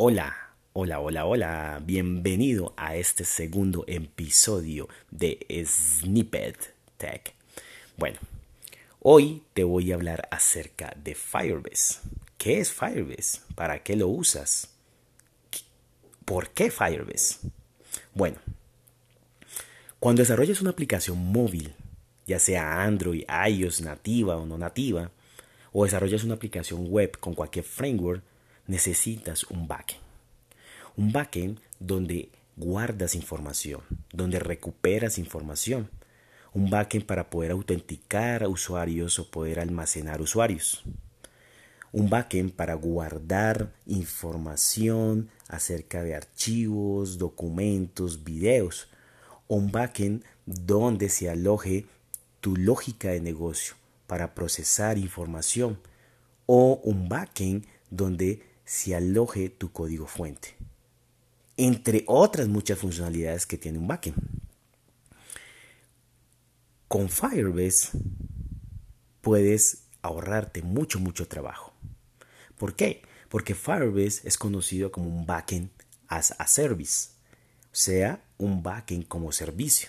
Hola, hola, hola, hola. Bienvenido a este segundo episodio de Snippet Tech. Bueno, hoy te voy a hablar acerca de Firebase. ¿Qué es Firebase? ¿Para qué lo usas? ¿Por qué Firebase? Bueno, cuando desarrollas una aplicación móvil, ya sea Android, iOS, nativa o no nativa, o desarrollas una aplicación web con cualquier framework, necesitas un backend. Un backend donde guardas información, donde recuperas información. Un backend para poder autenticar a usuarios o poder almacenar usuarios. Un backend para guardar información acerca de archivos, documentos, videos. Un backend donde se aloje tu lógica de negocio para procesar información. O un backend donde se aloje tu código fuente. Entre otras muchas funcionalidades que tiene un backend. Con Firebase puedes ahorrarte mucho, mucho trabajo. ¿Por qué? Porque Firebase es conocido como un backend as a service, o sea, un backend como servicio.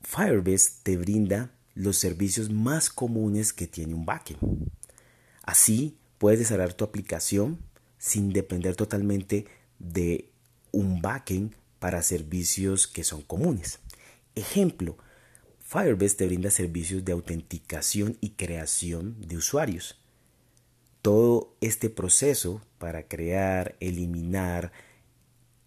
Firebase te brinda los servicios más comunes que tiene un backend. Así puedes desarrollar tu aplicación sin depender totalmente de un backend para servicios que son comunes. Ejemplo, Firebase te brinda servicios de autenticación y creación de usuarios. Todo este proceso para crear, eliminar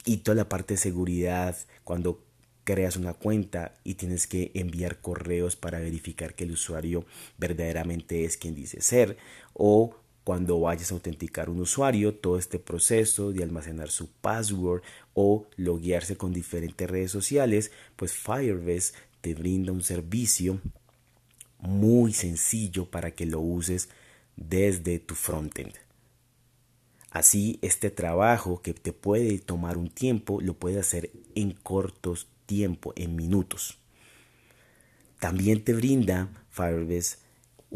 y toda la parte de seguridad cuando creas una cuenta y tienes que enviar correos para verificar que el usuario verdaderamente es quien dice ser o cuando vayas a autenticar un usuario, todo este proceso de almacenar su password o loguearse con diferentes redes sociales, pues Firebase te brinda un servicio muy sencillo para que lo uses desde tu frontend. Así, este trabajo que te puede tomar un tiempo, lo puedes hacer en cortos tiempo, en minutos. También te brinda Firebase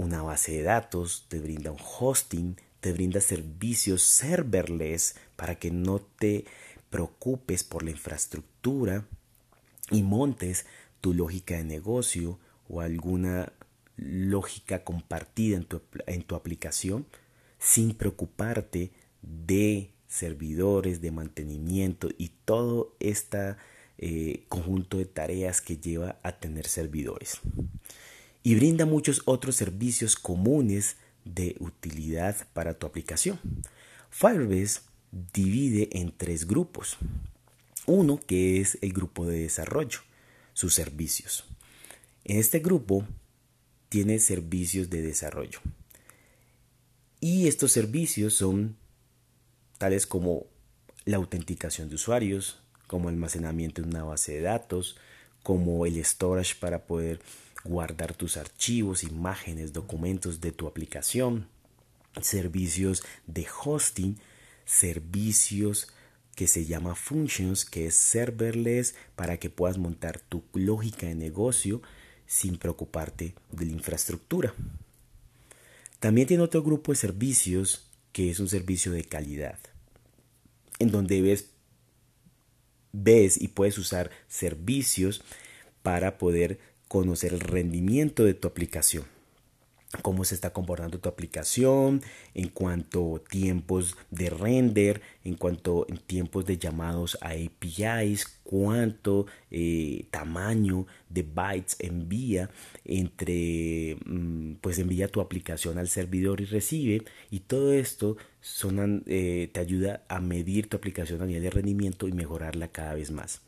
una base de datos, te brinda un hosting, te brinda servicios serverless para que no te preocupes por la infraestructura y montes tu lógica de negocio o alguna lógica compartida en tu, en tu aplicación sin preocuparte de servidores, de mantenimiento y todo este conjunto de tareas que lleva a tener servidores y brinda muchos otros servicios comunes de utilidad para tu aplicación. Firebase divide en tres grupos. Uno que es el grupo de desarrollo, sus servicios. En este grupo tiene servicios de desarrollo. Y estos servicios son tales como la autenticación de usuarios, como almacenamiento en una base de datos, como el storage para poder guardar tus archivos, imágenes, documentos de tu aplicación, servicios de hosting, servicios que se llama Functions, que es serverless para que puedas montar tu lógica de negocio sin preocuparte de la infraestructura. También tiene otro grupo de servicios que es un servicio de calidad, en donde ves, ves y puedes usar servicios para poder conocer el rendimiento de tu aplicación cómo se está comportando tu aplicación en cuanto a tiempos de render, en cuanto a tiempos de llamados a APIs, cuánto eh, tamaño de bytes envía entre mm, pues envía tu aplicación al servidor y recibe y todo esto eh, te ayuda a medir tu aplicación a nivel de rendimiento y mejorarla cada vez más.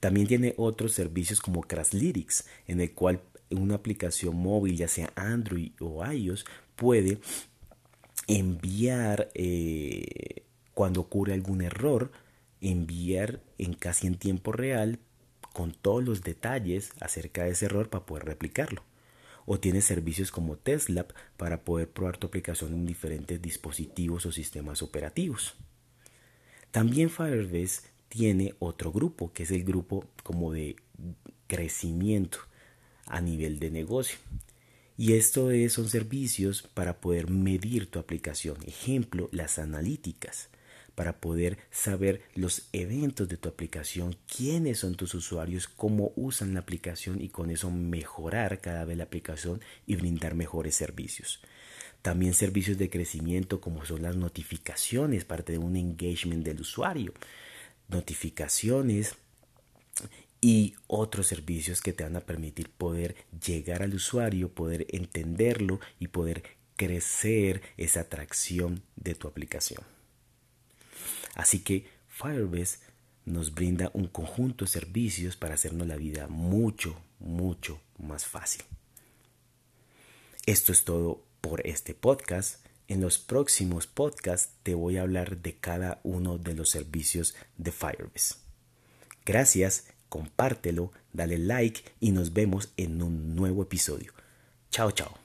También tiene otros servicios como Crashlytics, en el cual una aplicación móvil, ya sea Android o iOS, puede enviar eh, cuando ocurre algún error, enviar en casi en tiempo real con todos los detalles acerca de ese error para poder replicarlo. O tiene servicios como Tesla para poder probar tu aplicación en diferentes dispositivos o sistemas operativos. También Firebase tiene otro grupo, que es el grupo como de crecimiento a nivel de negocio. Y esto es, son servicios para poder medir tu aplicación. Ejemplo, las analíticas para poder saber los eventos de tu aplicación, quiénes son tus usuarios, cómo usan la aplicación y con eso mejorar cada vez la aplicación y brindar mejores servicios. También servicios de crecimiento como son las notificaciones, parte de un engagement del usuario. Notificaciones y otros servicios que te van a permitir poder llegar al usuario, poder entenderlo y poder crecer esa atracción de tu aplicación. Así que Firebase nos brinda un conjunto de servicios para hacernos la vida mucho, mucho más fácil. Esto es todo por este podcast. En los próximos podcasts te voy a hablar de cada uno de los servicios de Firebase. Gracias, compártelo, dale like y nos vemos en un nuevo episodio. Chao, chao.